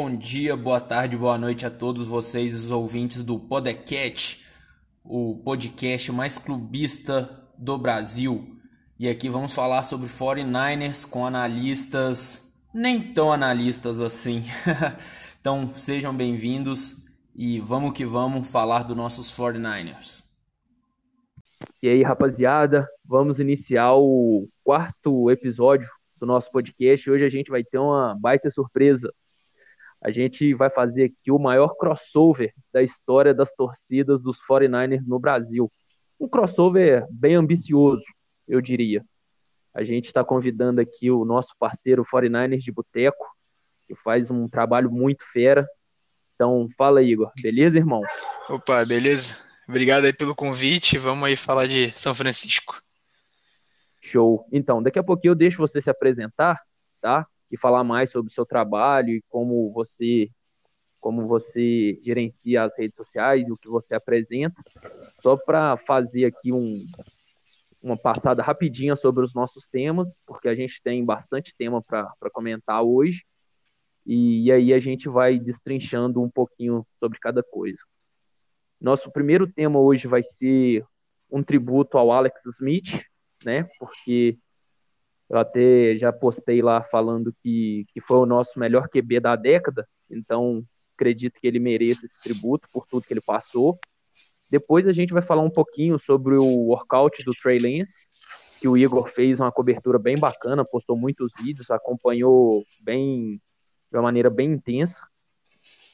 Bom dia, boa tarde, boa noite a todos vocês, os ouvintes do Podcast, o podcast mais clubista do Brasil. E aqui vamos falar sobre 49ers com analistas nem tão analistas assim. então sejam bem-vindos e vamos que vamos falar dos nossos 49ers. E aí, rapaziada, vamos iniciar o quarto episódio do nosso podcast. Hoje a gente vai ter uma baita surpresa a gente vai fazer aqui o maior crossover da história das torcidas dos 49ers no Brasil. Um crossover bem ambicioso, eu diria. A gente está convidando aqui o nosso parceiro 49ers de Boteco, que faz um trabalho muito fera. Então, fala aí, Igor. Beleza, irmão? Opa, beleza. Obrigado aí pelo convite. Vamos aí falar de São Francisco. Show. Então, daqui a pouquinho eu deixo você se apresentar, tá? E falar mais sobre o seu trabalho e como você como você gerencia as redes sociais o que você apresenta. Só para fazer aqui um, uma passada rapidinha sobre os nossos temas, porque a gente tem bastante tema para comentar hoje. E, e aí a gente vai destrinchando um pouquinho sobre cada coisa. Nosso primeiro tema hoje vai ser um tributo ao Alex Smith, né? Porque eu até já postei lá falando que, que foi o nosso melhor QB da década, então acredito que ele mereça esse tributo por tudo que ele passou. Depois a gente vai falar um pouquinho sobre o workout do Trey Lance, que o Igor fez uma cobertura bem bacana, postou muitos vídeos, acompanhou bem de uma maneira bem intensa.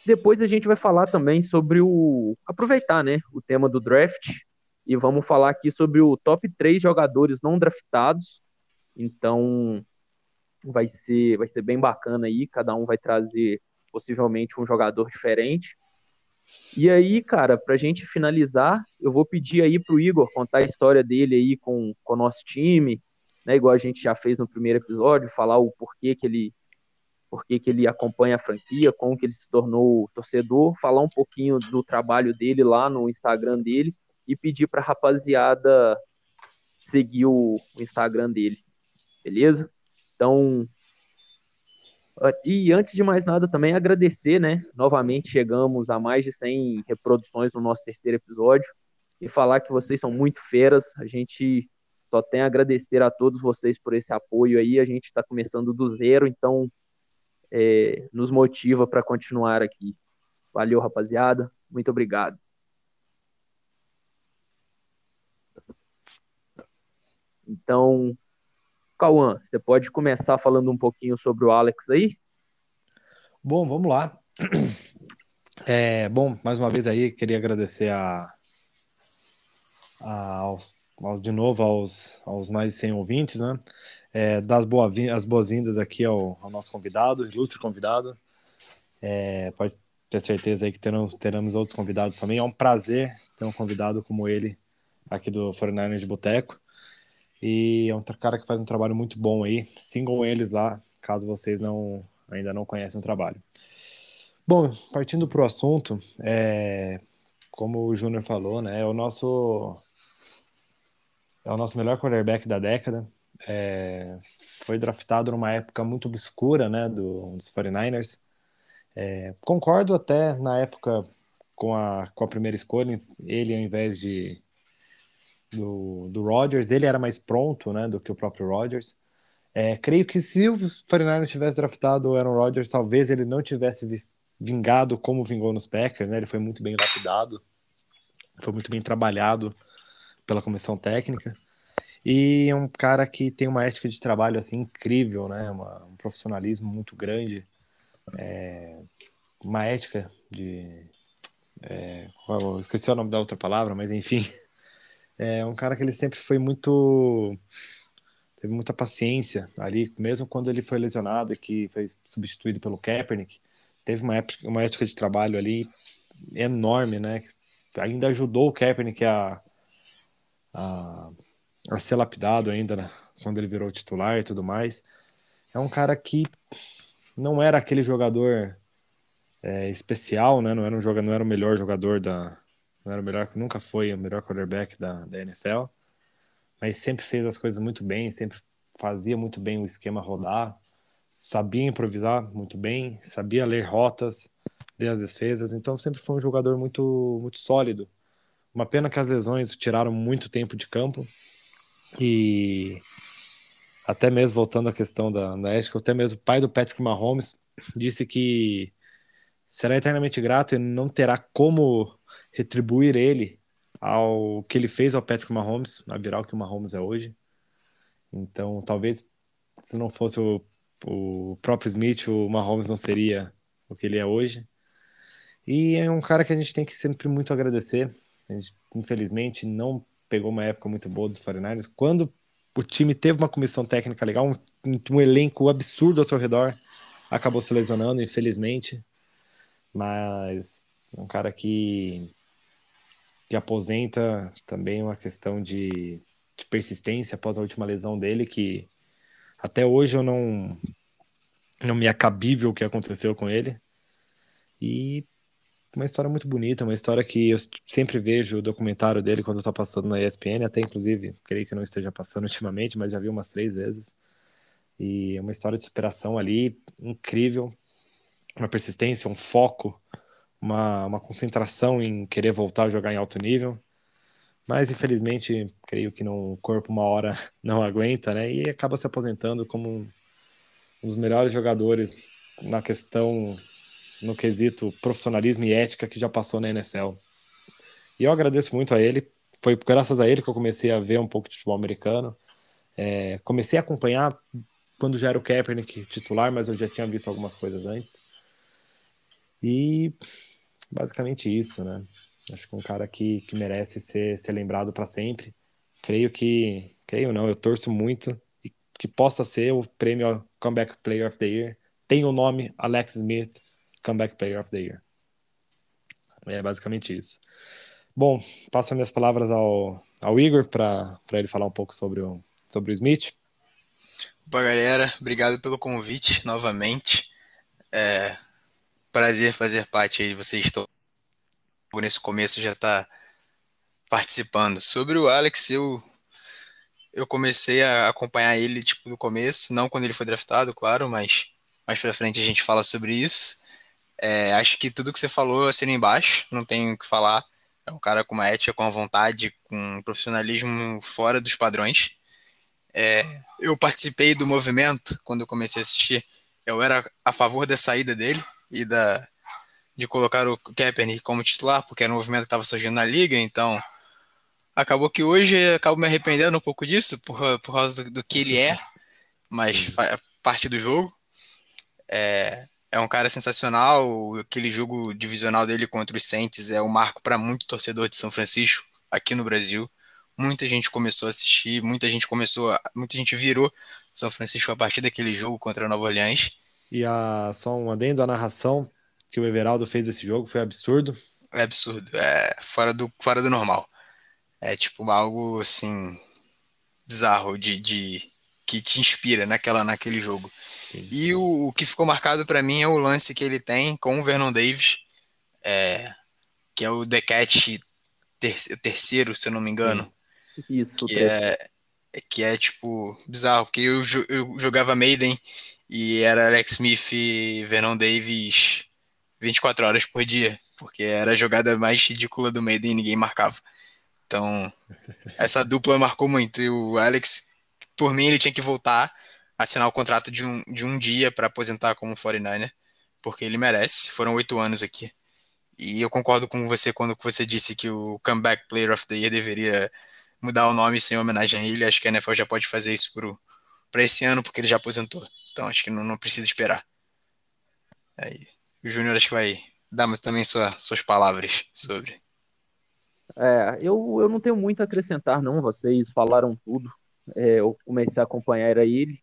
Depois a gente vai falar também sobre o aproveitar, né, o tema do draft e vamos falar aqui sobre o top 3 jogadores não draftados então vai ser vai ser bem bacana aí, cada um vai trazer possivelmente um jogador diferente. E aí, cara, pra gente finalizar, eu vou pedir aí pro Igor contar a história dele aí com, com o nosso time, né, igual a gente já fez no primeiro episódio, falar o porquê que ele porquê que ele acompanha a franquia, como que ele se tornou torcedor, falar um pouquinho do trabalho dele lá no Instagram dele e pedir pra rapaziada seguir o, o Instagram dele beleza? Então, e antes de mais nada também agradecer, né? Novamente chegamos a mais de 100 reproduções no nosso terceiro episódio e falar que vocês são muito feras. A gente só tem a agradecer a todos vocês por esse apoio aí. A gente está começando do zero, então é, nos motiva para continuar aqui. Valeu, rapaziada. Muito obrigado. Então, Cauã, você pode começar falando um pouquinho sobre o Alex aí? Bom, vamos lá. É, bom, mais uma vez aí, queria agradecer a, a aos, aos, de novo aos, aos mais de 100 ouvintes, né? É, das boa, as boas-vindas aqui ao, ao, nosso convidado, ilustre convidado. É, pode ter certeza aí que teremos, teremos outros convidados também. É um prazer ter um convidado como ele aqui do 49 de Boteco. E é um cara que faz um trabalho muito bom aí. Sigam eles lá, caso vocês não ainda não conhecem o trabalho. Bom, partindo para o assunto, é, como o Júnior falou, né, é o nosso é o nosso melhor quarterback da década. É, foi draftado numa época muito obscura, né, do, dos 49ers. É, concordo até na época com a, com a primeira escolha, ele ao invés de do, do Rodgers, ele era mais pronto né, do que o próprio Rodgers. É, creio que se os 49ers tivesse draftado o Aaron Rodgers, talvez ele não tivesse vingado como vingou nos Packers, né? Ele foi muito bem lapidado, foi muito bem trabalhado pela comissão técnica. E é um cara que tem uma ética de trabalho assim incrível, né? Uma, um profissionalismo muito grande, é, uma ética de é, esqueci o nome da outra palavra, mas enfim, é um cara que ele sempre foi muito teve muita paciência ali, mesmo quando ele foi lesionado e que foi substituído pelo Kaepernick, teve uma época, uma ética de trabalho ali enorme, né? Ainda ajudou o Kaepernick a, a, a ser lapidado ainda, né? quando ele virou titular e tudo mais. É um cara que não era aquele jogador é, especial, né? Não era um jogador, não era o melhor jogador da, não era o melhor, nunca foi o melhor quarterback da, da NFL, mas sempre fez as coisas muito bem, sempre fazia muito bem o esquema rodar, sabia improvisar muito bem, sabia ler rotas, ler as defesas, então sempre foi um jogador muito, muito sólido. Uma pena que as lesões tiraram muito tempo de campo e até mesmo voltando à questão da, da ética, até mesmo o pai do Patrick Mahomes disse que será eternamente grato e não terá como retribuir ele ao que ele fez ao Patrick Mahomes, a virar o que o Mahomes é hoje. Então, talvez se não fosse o, o próprio Smith, o Mahomes não seria o que ele é hoje. E é um cara que a gente tem que sempre muito agradecer. A gente, infelizmente, não pegou uma época muito boa dos 49ers. Quando o time teve uma comissão técnica legal, um, um elenco absurdo ao seu redor, acabou se lesionando, infelizmente. Mas um cara que, que aposenta também uma questão de, de persistência após a última lesão dele, que até hoje eu não, não me é o que aconteceu com ele. E uma história muito bonita, uma história que eu sempre vejo o documentário dele quando está passando na ESPN, até inclusive, creio que não esteja passando ultimamente, mas já vi umas três vezes. E é uma história de superação ali incrível, uma persistência, um foco, uma, uma concentração em querer voltar a jogar em alto nível. Mas infelizmente, creio que no o corpo uma hora não aguenta, né? E acaba se aposentando como um dos melhores jogadores na questão no quesito profissionalismo e ética que já passou na NFL. E eu agradeço muito a ele. Foi graças a ele que eu comecei a ver um pouco de futebol americano. É, comecei a acompanhar quando já era o Kaepernick titular, mas eu já tinha visto algumas coisas antes. E basicamente isso, né? Acho que um cara que, que merece ser, ser lembrado para sempre. Creio que, creio não, eu torço muito que possa ser o prêmio Comeback Player of the Year. Tem o nome Alex Smith, Comeback Player of the Year. É basicamente isso. Bom, passo minhas palavras ao, ao Igor para ele falar um pouco sobre o, sobre o Smith. Opa, galera, obrigado pelo convite novamente. É prazer fazer parte aí de vocês todos. Nesse começo já está participando. Sobre o Alex, eu eu comecei a acompanhar ele tipo no começo, não quando ele foi draftado, claro, mas mais para frente a gente fala sobre isso. É, acho que tudo que você falou assina embaixo, não tenho o que falar. É um cara com uma ética, com uma vontade, com um profissionalismo fora dos padrões. É, eu participei do movimento quando eu comecei a assistir. Eu era a favor da saída dele e da de colocar o Kaepernick como titular, porque era um movimento que estava surgindo na liga, então acabou que hoje acabo me arrependendo um pouco disso, por, por causa do, do que ele é, mas faz parte do jogo. É, é um cara sensacional, aquele jogo divisional dele contra os Saints é um marco para muito torcedor de São Francisco, aqui no Brasil muita gente começou a assistir, muita gente começou, a, muita gente virou São Francisco a partir daquele jogo contra a Nova Orleans. E a, só um adendo, a narração que o Everaldo fez desse jogo foi absurdo. É absurdo, é fora do, fora do normal. É tipo algo assim bizarro de, de que te inspira naquela naquele jogo. Sim. E o, o, que ficou marcado para mim é o lance que ele tem com o Vernon Davis, é, que é o The Cat ter, terceiro, se eu não me engano. Isso, que é, que é tipo bizarro, porque eu, eu jogava Maiden e era Alex Smith e Vernon Davis 24 horas por dia, porque era a jogada mais ridícula do Maiden e ninguém marcava. Então, essa dupla marcou muito. E o Alex, por mim, ele tinha que voltar, assinar o contrato de um, de um dia para aposentar como 49er, porque ele merece. Foram oito anos aqui. E eu concordo com você quando você disse que o Comeback Player of the Year deveria mudar o nome sem homenagem a ele. Acho que a NFL já pode fazer isso para esse ano, porque ele já aposentou. Então acho que não, não precisa esperar. Aí, o Júnior acho que vai dar também sua, suas palavras sobre. É, eu, eu não tenho muito a acrescentar, não. Vocês falaram tudo. É, eu comecei a acompanhar ele.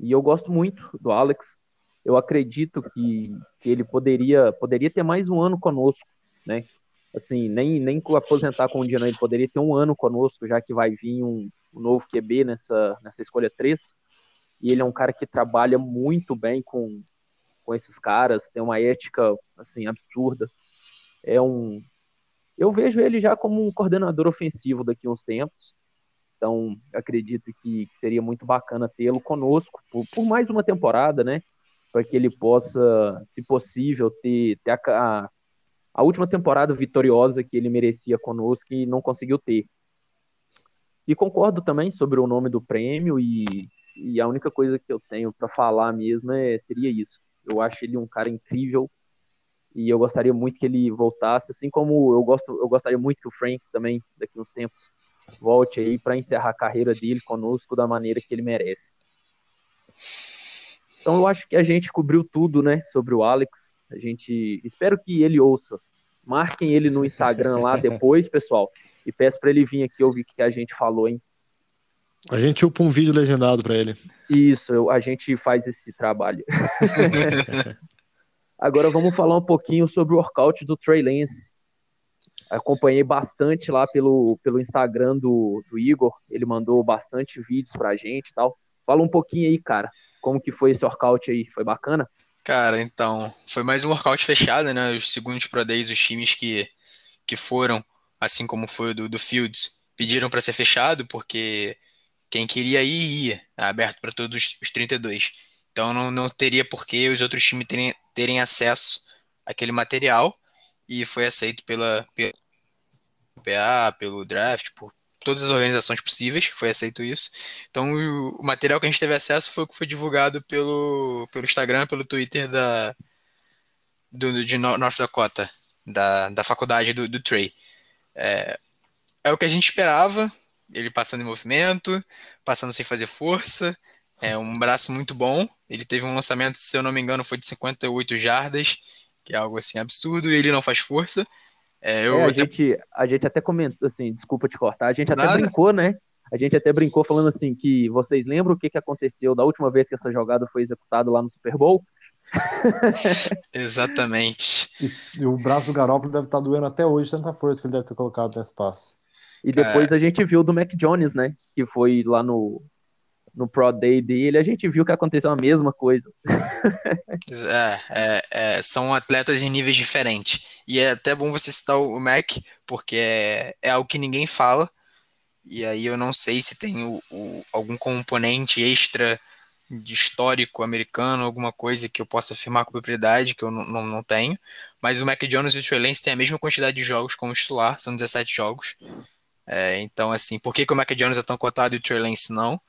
E eu gosto muito do Alex. Eu acredito que, que ele poderia, poderia ter mais um ano conosco, né? assim, nem, nem aposentar com o Diano, ele poderia ter um ano conosco, já que vai vir um, um novo QB nessa, nessa escolha 3. E ele é um cara que trabalha muito bem com, com esses caras, tem uma ética, assim, absurda. É um... Eu vejo ele já como um coordenador ofensivo daqui a uns tempos. Então, acredito que seria muito bacana tê-lo conosco por, por, mais uma temporada, né? Para que ele possa, se possível, ter, ter a, a, última temporada vitoriosa que ele merecia conosco e não conseguiu ter. E concordo também sobre o nome do prêmio e, e a única coisa que eu tenho para falar mesmo é, seria isso. Eu acho ele um cara incrível, e eu gostaria muito que ele voltasse, assim como eu gosto, eu gostaria muito que o Frank também daqui uns tempos volte aí para encerrar a carreira dele conosco da maneira que ele merece. Então eu acho que a gente cobriu tudo, né, sobre o Alex. A gente espero que ele ouça. Marquem ele no Instagram lá depois, pessoal, e peço para ele vir aqui ouvir o que a gente falou, hein. A gente upa um vídeo legendado para ele. Isso, eu, a gente faz esse trabalho. Agora vamos falar um pouquinho sobre o workout do Trey Lance. Acompanhei bastante lá pelo, pelo Instagram do, do Igor. Ele mandou bastante vídeos pra gente e tal. Fala um pouquinho aí, cara. Como que foi esse workout aí? Foi bacana? Cara, então, foi mais um workout fechado, né? Os segundos Pro Days, os times que, que foram, assim como foi o do, do Fields, pediram para ser fechado, porque quem queria ir, ia, aberto para todos os 32. Então não, não teria por que os outros times terem, terem acesso àquele material e foi aceito pela, pela PA, pelo draft, por todas as organizações possíveis, foi aceito isso. Então o, o, material que a gente teve acesso foi o que foi divulgado pelo, pelo Instagram, pelo Twitter da, do, de North Dakota, da, da faculdade do, do Trey. É, é o que a gente esperava, ele passando em movimento, passando sem fazer força, é um braço muito bom. Ele teve um lançamento, se eu não me engano, foi de 58 jardas, que é algo assim absurdo, e ele não faz força. É, eu é, a, até... gente, a gente até comentou, assim, desculpa te cortar, a gente até Nada. brincou, né? A gente até brincou falando assim que vocês lembram o que, que aconteceu da última vez que essa jogada foi executada lá no Super Bowl? Exatamente. E, e, o braço do Garoppolo deve estar doendo até hoje, tanta força que ele deve ter colocado nesse passe. E depois é... a gente viu do Mac Jones, né? Que foi lá no, no Pro Day dele, a gente viu que aconteceu a mesma coisa. é, é, é, são atletas em níveis diferentes. E é até bom você citar o Mac, porque é, é algo que ninguém fala. E aí eu não sei se tem o, o, algum componente extra de histórico americano, alguma coisa que eu possa afirmar com propriedade, que eu não, não, não tenho. Mas o Mac Jones e o Trey Lance têm a mesma quantidade de jogos como titular, são 17 jogos. É, então, assim, por que, que o Mac Jones é tão cotado e o Trey Lance não?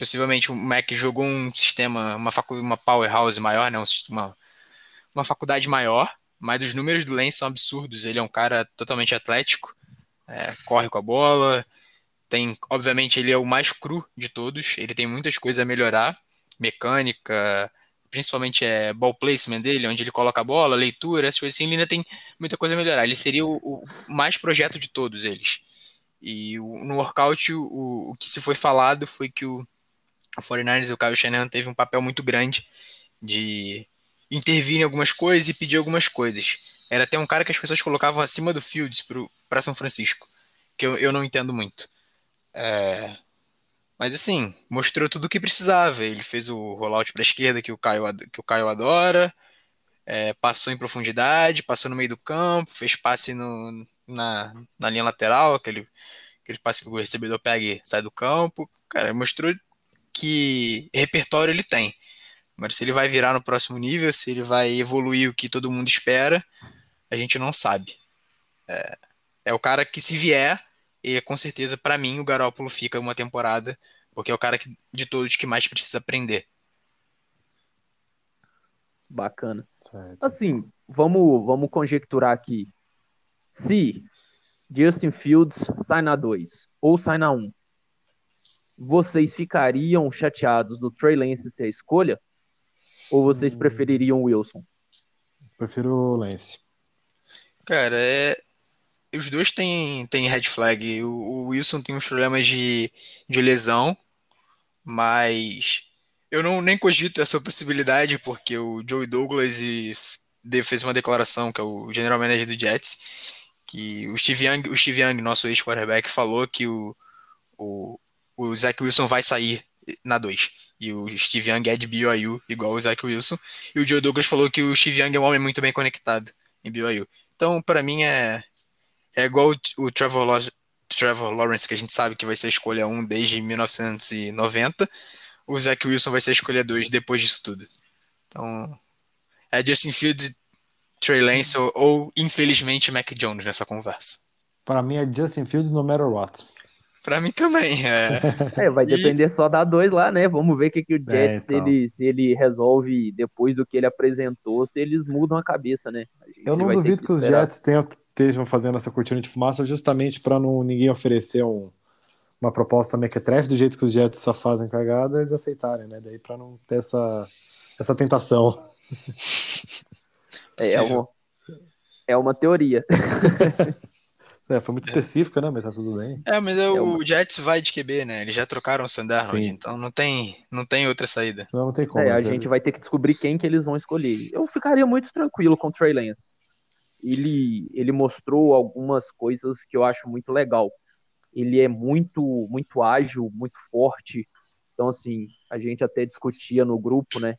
possivelmente o Mac jogou um sistema, uma, facu uma powerhouse maior, né? uma, uma faculdade maior, mas os números do Lance são absurdos. Ele é um cara totalmente atlético, é, corre com a bola, tem, obviamente, ele é o mais cru de todos, ele tem muitas coisas a melhorar, mecânica, principalmente é ball placement dele, onde ele coloca a bola, leitura, essas coisas assim, ele ainda tem muita coisa a melhorar. Ele seria o, o mais projeto de todos eles. E o, no workout, o, o que se foi falado foi que o o 49ers e o Kyle Shanahan teve um papel muito grande de intervir em algumas coisas e pedir algumas coisas. Era até um cara que as pessoas colocavam acima do Fields para São Francisco, que eu, eu não entendo muito. É... Mas assim, mostrou tudo o que precisava. Ele fez o rollout para a esquerda que o que o Caio adora, é, passou em profundidade, passou no meio do campo, fez passe no, na, na linha lateral, aquele, aquele passe que o recebedor pega e sai do campo. Cara, mostrou que repertório ele tem. Mas se ele vai virar no próximo nível, se ele vai evoluir o que todo mundo espera, a gente não sabe. É, é o cara que se vier, e com certeza para mim o Garópolo fica uma temporada, porque é o cara que, de todos que mais precisa aprender. Bacana. Certo. Assim, vamos, vamos conjecturar aqui. Se Justin Fields sai na 2 ou sai na 1, um, vocês ficariam chateados do Trey Lance ser a escolha? Ou vocês hum. prefeririam o Wilson? Prefiro o Lance. Cara, é... os dois têm, têm red flag. O, o Wilson tem uns problemas de, de lesão, mas eu não nem cogito essa possibilidade, porque o Joey Douglas e fez uma declaração, que é o general manager do Jets, que o Steve Young, o Steve Young nosso ex-quarterback, falou que o, o, o Zach Wilson vai sair na 2. E o Steve Young é de BYU, igual o Zach Wilson. E o Joe Douglas falou que o Steve Young é um homem muito bem conectado em BYU. Então, para mim, é, é igual o Trevor Lawrence, Trevor Lawrence, que a gente sabe que vai ser a escolha 1 desde 1990, o Zach Wilson vai ser a escolha 2 depois disso tudo. Então, é Justin Fields, Trey Lance ou, ou, infelizmente, Mac Jones nessa conversa. Para mim é Justin Fields no matter what. Pra mim também, é. é vai depender e... só da dois lá, né? Vamos ver o que, que o Jets, é, então. se, ele, se ele resolve depois do que ele apresentou, se eles mudam a cabeça, né? A Eu não duvido que, que os Jets tenham, estejam fazendo essa cortina de fumaça justamente para não ninguém oferecer um, uma proposta mequetrefe do jeito que os Jets só fazem cagada, eles aceitarem, né? Daí para não ter essa, essa tentação. É, é, uma, é uma teoria. É, foi muito específica, né? Mas tá tudo bem. É, mas é, é o Jets vai de QB, né? Eles já trocaram o Sandarnold, então não tem, não tem outra saída. Não, não tem como. É, a gente eles... vai ter que descobrir quem que eles vão escolher. Eu ficaria muito tranquilo com o Trey Lance. Ele, ele mostrou algumas coisas que eu acho muito legal. Ele é muito, muito ágil, muito forte. Então, assim, a gente até discutia no grupo, né?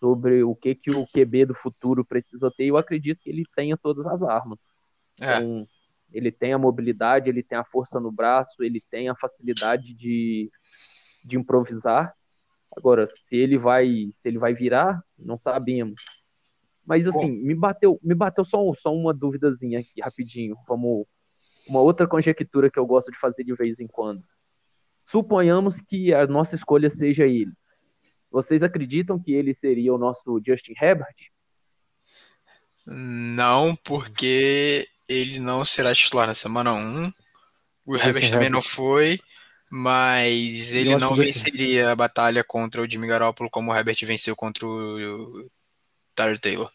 Sobre o que, que o QB do futuro precisa ter. Eu acredito que ele tenha todas as armas. É. Então, ele tem a mobilidade, ele tem a força no braço, ele tem a facilidade de, de improvisar. Agora, se ele vai, se ele vai virar, não sabemos. Mas assim, Bom. me bateu, me bateu só, só uma duvidazinha aqui rapidinho, como uma outra conjectura que eu gosto de fazer de vez em quando. Suponhamos que a nossa escolha seja ele. Vocês acreditam que ele seria o nosso Justin Herbert? Não, porque ele não será titular na semana 1. O Herbert também não foi, mas ele não venceria a batalha contra o Jimmy Garoppolo como o Herbert venceu contra o Tyler Taylor.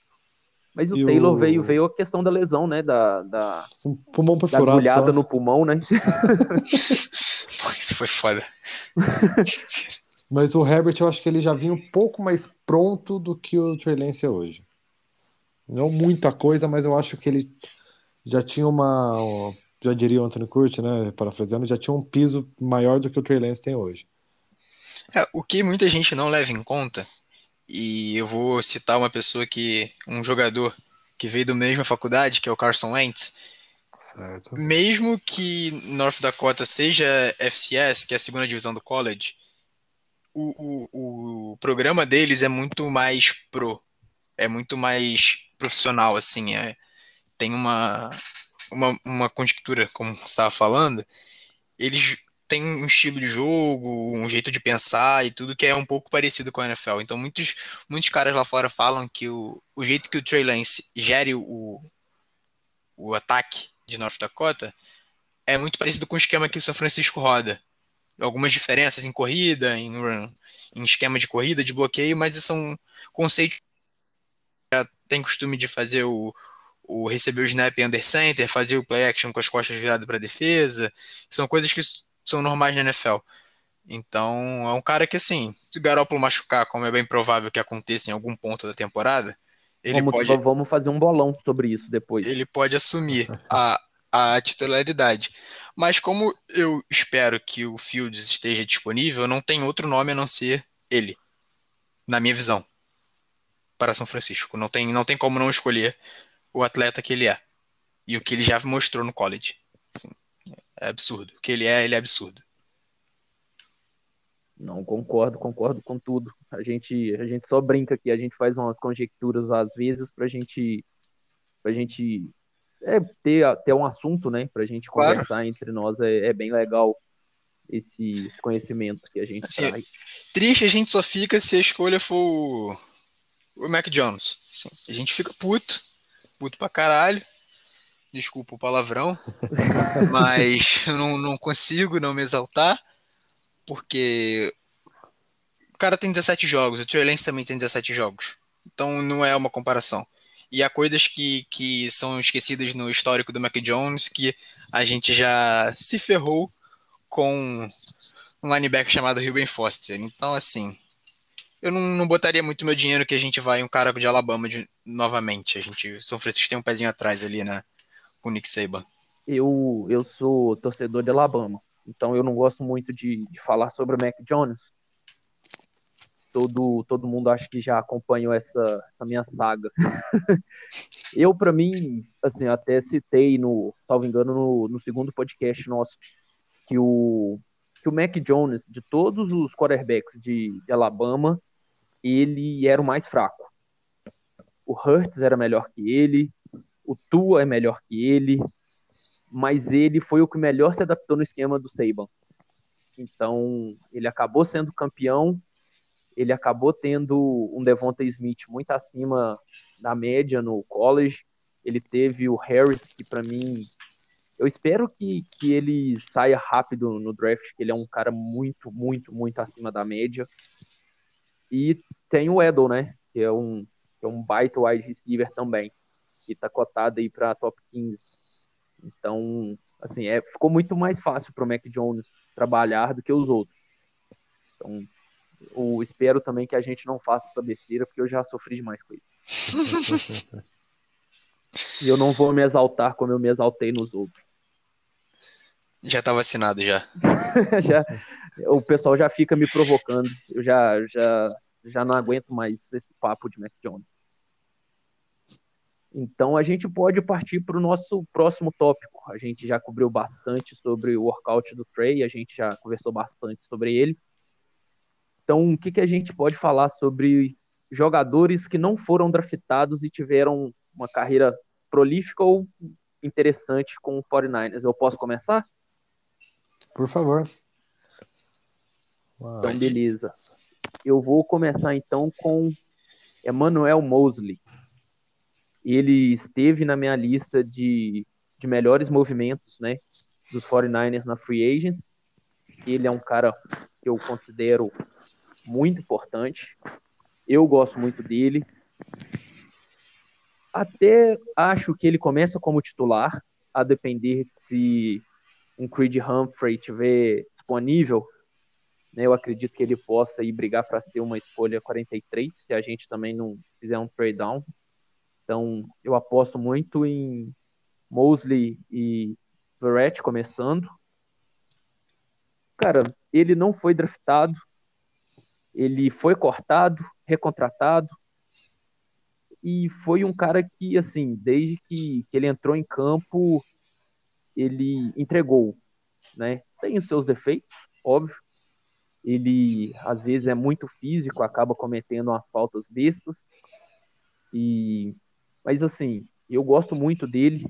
Mas o e Taylor o... veio, veio a questão da lesão, né? Da, da, um pulmão perfurado, da agulhada no pulmão, né? Isso foi foda. Mas o Herbert, eu acho que ele já vinha um pouco mais pronto do que o Trey Lance é hoje. Não muita coisa, mas eu acho que ele já tinha uma, já diria o Anthony Curti, né, parafraseando, já tinha um piso maior do que o Trey Lance tem hoje. É, o que muita gente não leva em conta, e eu vou citar uma pessoa que, um jogador que veio da mesma faculdade, que é o Carson Wentz, certo. mesmo que North Dakota seja FCS, que é a segunda divisão do college, o, o, o programa deles é muito mais pro, é muito mais profissional, assim, é, tem uma, uma, uma conjectura, como você estava falando, eles têm um estilo de jogo, um jeito de pensar e tudo que é um pouco parecido com a NFL. Então, muitos, muitos caras lá fora falam que o, o jeito que o Trey Lance gere o, o ataque de North Dakota é muito parecido com o esquema que o São Francisco roda. Algumas diferenças em corrida, em, em esquema de corrida, de bloqueio, mas são conceitos já tem costume de fazer o, o receber o snap under center, fazer o play action com as costas viradas para a defesa, são coisas que são normais na NFL. Então, é um cara que, assim, se o Garoppolo machucar, como é bem provável que aconteça em algum ponto da temporada, ele vamos, pode... Vamos fazer um bolão sobre isso depois. Ele pode assumir a, a titularidade. Mas como eu espero que o Fields esteja disponível, não tem outro nome a não ser ele, na minha visão, para São Francisco. Não tem, não tem como não escolher o atleta que ele é. E o que ele já mostrou no college. Assim, é absurdo. O que ele é, ele é absurdo. Não, concordo, concordo com tudo. A gente, a gente só brinca aqui, a gente faz umas conjecturas às vezes pra gente, pra gente é, ter, ter um assunto, né? Pra gente claro. conversar entre nós. É, é bem legal esse, esse, conhecimento que a gente assim, traz. Triste a gente só fica se a escolha for o, o Mac Jones. Assim, a gente fica puto, puto pra caralho. Desculpa o palavrão. mas eu não, não consigo não me exaltar. Porque o cara tem 17 jogos, o Trey Lance também tem 17 jogos. Então não é uma comparação. E há coisas que, que são esquecidas no histórico do Mac Jones que a gente já se ferrou com um linebacker chamado Ruben Foster. Então, assim, eu não, não, botaria muito meu dinheiro que a gente vai um cara de Alabama de, novamente. A gente, São Francisco tem um pezinho atrás ali, né? Com o Nick Saban. Eu, eu sou torcedor de Alabama, então eu não gosto muito de, de falar sobre o Mac Jones. todo, todo mundo acho que já acompanhou essa, essa minha saga. eu, para mim, assim, até citei no, salvo engano, no, no segundo podcast nosso, que o, que o Mac Jones, de todos os quarterbacks de, de Alabama, ele era o mais fraco. O Hurts era melhor que ele, o Tua é melhor que ele, mas ele foi o que melhor se adaptou no esquema do Saban. Então, ele acabou sendo campeão, ele acabou tendo um Devonta Smith muito acima da média no college. Ele teve o Harris, que para mim, eu espero que, que ele saia rápido no draft, que ele é um cara muito, muito, muito acima da média. E tem o Edel, né? Que é um, que é um baita wide receiver também, que tá cotado aí para top 15. Então, assim, é, ficou muito mais fácil para o Mac Jones trabalhar do que os outros. Então, eu espero também que a gente não faça essa besteira, porque eu já sofri demais com isso. e eu não vou me exaltar como eu me exaltei nos outros. Já tá vacinado já. já. O pessoal já fica me provocando. Eu já, já, já não aguento mais esse papo de Mac Jones. Então a gente pode partir para o nosso próximo tópico. A gente já cobriu bastante sobre o workout do Trey, a gente já conversou bastante sobre ele. Então, o que, que a gente pode falar sobre jogadores que não foram draftados e tiveram uma carreira prolífica ou interessante com o 49ers? Eu posso começar? Por favor. Então, beleza. Eu vou começar então com Emmanuel Mosley ele esteve na minha lista de, de melhores movimentos, né, dos 49ers na Free Agents. Ele é um cara que eu considero muito importante. Eu gosto muito dele. Até acho que ele começa como titular, a depender se um Creed Humphrey tiver disponível. Né, eu acredito que ele possa ir brigar para ser uma escolha 43, se a gente também não fizer um trade down. Então, eu aposto muito em Mosley e Verrett começando. Cara, ele não foi draftado, ele foi cortado, recontratado, e foi um cara que, assim, desde que, que ele entrou em campo, ele entregou, né? Tem os seus defeitos, óbvio. Ele, às vezes, é muito físico, acaba cometendo umas faltas bestas, e mas assim, eu gosto muito dele.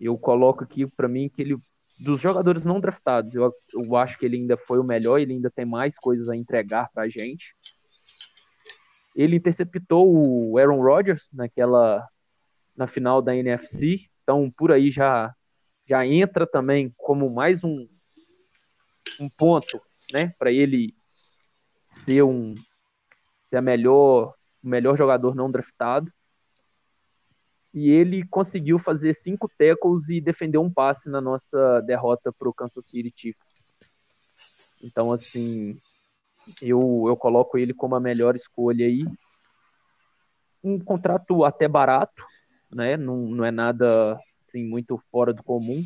Eu coloco aqui para mim que ele dos jogadores não draftados, eu, eu acho que ele ainda foi o melhor, ele ainda tem mais coisas a entregar pra gente. Ele interceptou o Aaron Rodgers naquela na final da NFC, então por aí já já entra também como mais um um ponto, né, para ele ser um ser a melhor o melhor jogador não draftado e ele conseguiu fazer cinco tackles e defender um passe na nossa derrota para o Kansas City Chiefs. Então, assim, eu, eu coloco ele como a melhor escolha aí. Um contrato até barato, né? Não, não é nada assim, muito fora do comum.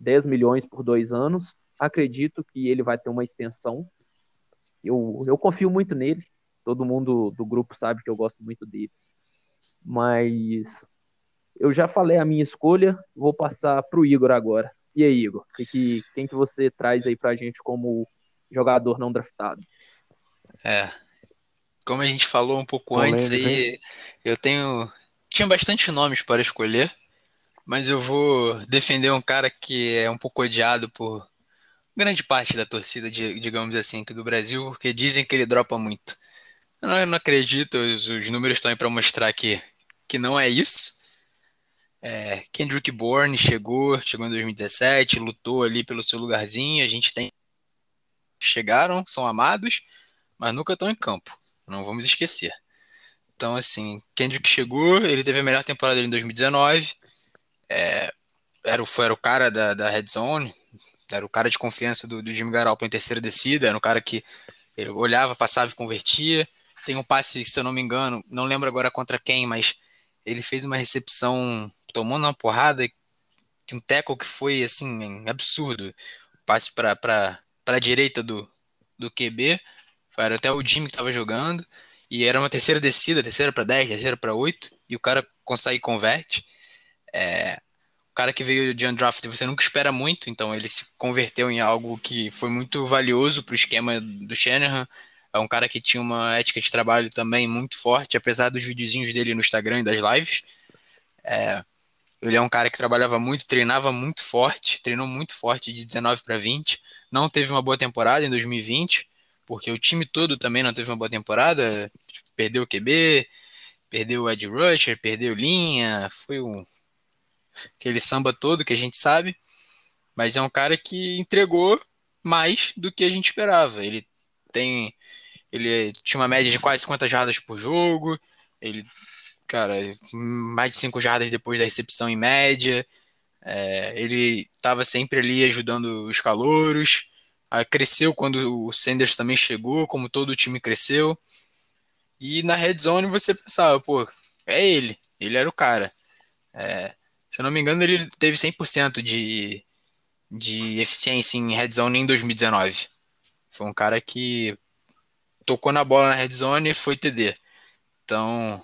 10 milhões por dois anos. Acredito que ele vai ter uma extensão. Eu, eu confio muito nele. Todo mundo do grupo sabe que eu gosto muito dele. Mas eu já falei a minha escolha, vou passar para o Igor agora. E aí, Igor, que, que, quem que você traz aí para a gente como jogador não draftado? É, como a gente falou um pouco antes aí, eu tenho tinha bastante nomes para escolher, mas eu vou defender um cara que é um pouco odiado por grande parte da torcida, digamos assim, aqui do Brasil, porque dizem que ele dropa muito. Eu não, eu não acredito, os, os números estão aí para mostrar que, que não é isso. É, Kendrick Bourne chegou, chegou em 2017, lutou ali pelo seu lugarzinho. A gente tem. Chegaram, são amados, mas nunca estão em campo. Não vamos esquecer. Então, assim, Kendrick chegou, ele teve a melhor temporada em 2019. É, era, o, foi, era o cara da, da Red Zone, era o cara de confiança do, do Jimmy Garoppolo em terceira descida, era o cara que ele olhava, passava e convertia. Tem um passe, se eu não me engano, não lembro agora contra quem, mas ele fez uma recepção tomando uma porrada de um tackle que foi assim absurdo. Passe para a direita do, do QB, Era até o Jimmy que tava jogando. E era uma terceira descida, terceira para 10, terceira para 8. E o cara consegue converte. É, o cara que veio de undrafted você nunca espera muito, então ele se converteu em algo que foi muito valioso para o esquema do Shanahan. É um cara que tinha uma ética de trabalho também muito forte, apesar dos videozinhos dele no Instagram e das lives. É, ele é um cara que trabalhava muito, treinava muito forte, treinou muito forte de 19 para 20. Não teve uma boa temporada em 2020, porque o time todo também não teve uma boa temporada. Perdeu o QB, perdeu o Ed Rusher, perdeu linha, foi um aquele samba todo que a gente sabe, mas é um cara que entregou mais do que a gente esperava. Ele tem ele tinha uma média de quase 50 jardas por jogo, ele cara, mais de 5 jardas depois da recepção em média. É, ele estava sempre ali ajudando os calouros. Ah, cresceu quando o Sanders também chegou, como todo o time cresceu. E na red zone você pensava, pô, é ele, ele era o cara. É, se eu não me engano, ele teve 100% de, de eficiência em red zone em 2019. Foi um cara que tocou na bola na red zone e foi TD. Então,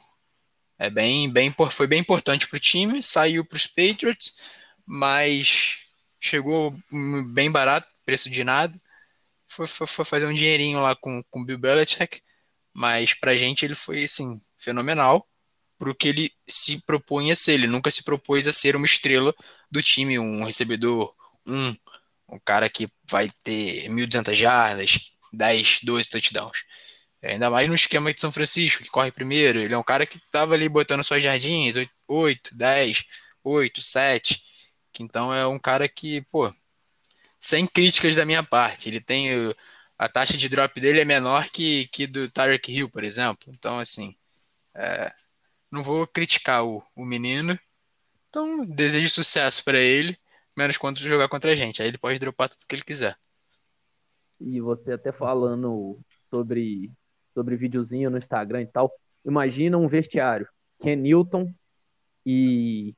é bem, bem, foi bem importante para o time. Saiu para os Patriots, mas chegou bem barato, preço de nada. Foi, foi, foi fazer um dinheirinho lá com o Bill Belichick, mas para a gente ele foi assim, fenomenal para o que ele se propunha a ser. Ele nunca se propôs a ser uma estrela do time, um recebedor, um, um cara que vai ter 1.200 jardas, 10, 12 touchdowns. Ainda mais no esquema de São Francisco, que corre primeiro. Ele é um cara que estava ali botando suas jardinhas, 8, 10, 8, 7. Então é um cara que, pô, sem críticas da minha parte. Ele tem. A taxa de drop dele é menor que, que do Tarek Hill, por exemplo. Então, assim. É, não vou criticar o, o menino. Então, desejo sucesso para ele, menos quando jogar contra a gente. Aí ele pode dropar tudo que ele quiser. E você até falando sobre, sobre videozinho no Instagram e tal. Imagina um vestiário. Ken Newton e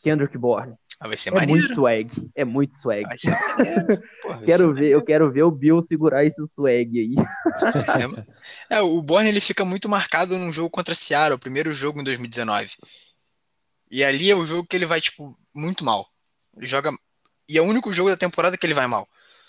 Kendrick Bourne. Ah, vai ser é maneiro. muito swag. É muito swag. Vai ser maneiro. Vai quero ser ver, maneiro. eu quero ver o Bill segurar esse swag aí. É, o Borne ele fica muito marcado num jogo contra Seattle, o primeiro jogo em 2019. E ali é o jogo que ele vai, tipo, muito mal. Ele joga. E é o único jogo da temporada que ele vai mal.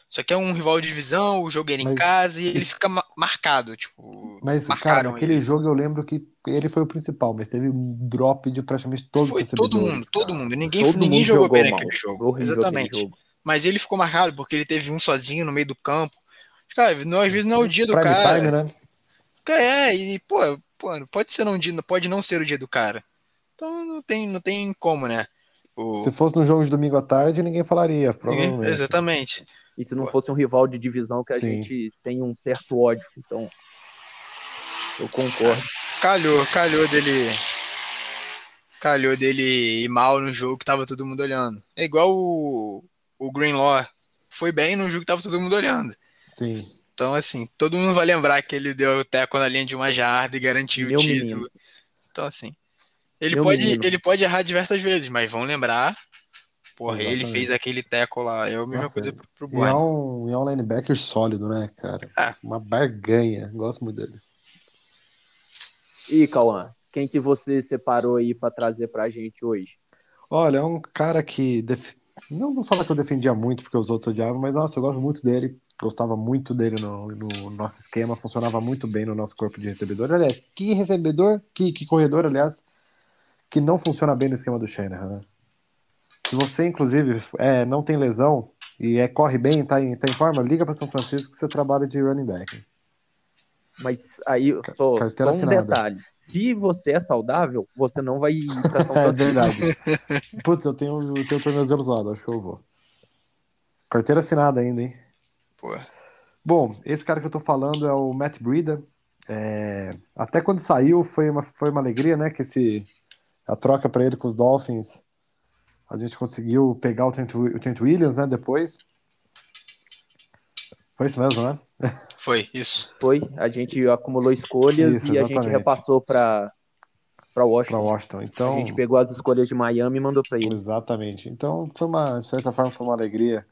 Só que é um rival de divisão, o jogo era em Mas- casa e ele fica ma- marcado, tipo. Mas, cara, marcaram naquele ele. jogo eu lembro que ele foi o principal, mas teve um drop de praticamente todos Foi os todo mundo, todo cara. mundo. Ninguém, Todo ninguém mundo jogou, jogou bem mal. naquele jogo. Exatamente. aquele jogo. Mas ele ficou marcado porque ele teve um sozinho no meio do campo. Cara, não, às vezes não é o dia do Prime cara. time, né? É, e, pô, pô, pode ser um dia, pode não ser o dia do cara. Então não tem, não tem como, né? O- Se fosse no jogo de domingo à tarde, ninguém falaria, ninguém- provavelmente. exatamente. E se não fosse um rival de divisão que a Sim. gente tem um certo ódio. Então, eu concordo. Calhou, calhou dele. Calhou dele ir mal no jogo que tava todo mundo olhando. É igual o, o Greenlaw. Foi bem no jogo que tava todo mundo olhando. Sim. Então, assim, todo mundo vai lembrar que ele deu o teco na linha de uma jarda e garantiu Meu o título. menino. Então, assim. Ele Meu pode, menino. ele pode errar diversas vezes, mas vão lembrar. Porra, ele Exatamente. fez aquele teco lá. É a mesma Nossa, coisa pro, pro E é um, e é um linebacker sólido, né, cara? Ah. Uma barganha. Gosto muito dele. E, Cauã, quem que você separou aí pra trazer pra gente hoje? Olha, é um cara que. def- Não vou falar que eu defendia muito porque os outros odiavam, mas nossa, eu gosto muito dele. Gostava muito dele no, no nosso esquema, funcionava muito bem no nosso corpo de recebedores. Aliás, que recebedor, que, que corredor, aliás, que não funciona bem no esquema do Shanahan, né? Se você, inclusive, é, não tem lesão e é, corre bem, tá em, tá em forma, liga para São Francisco que você trabalha de running back. Mas aí, só, carteira só um assinada. detalhe. Se você é saudável, você não vai ir pra São É Francisco. verdade. Putz, eu tenho, eu tenho tornozelo zoado, acho que eu vou. Carteira assinada ainda, hein? Pô, Bom, esse cara que eu tô falando é o Matt Breida. É, Até quando saiu foi uma, foi uma alegria, né? Que esse, a troca para ele com os Dolphins, a gente conseguiu pegar o Trent, o Trent Williams, né? Depois. Foi isso mesmo, né? foi, isso. Foi, a gente acumulou escolhas Isso, e a gente exatamente. repassou pra, pra Para Washington. Washington. A Então, gente pegou as escolhas de Miami e mandou pra ele. exatamente. Então, foi uma, de certa forma, foi uma alegria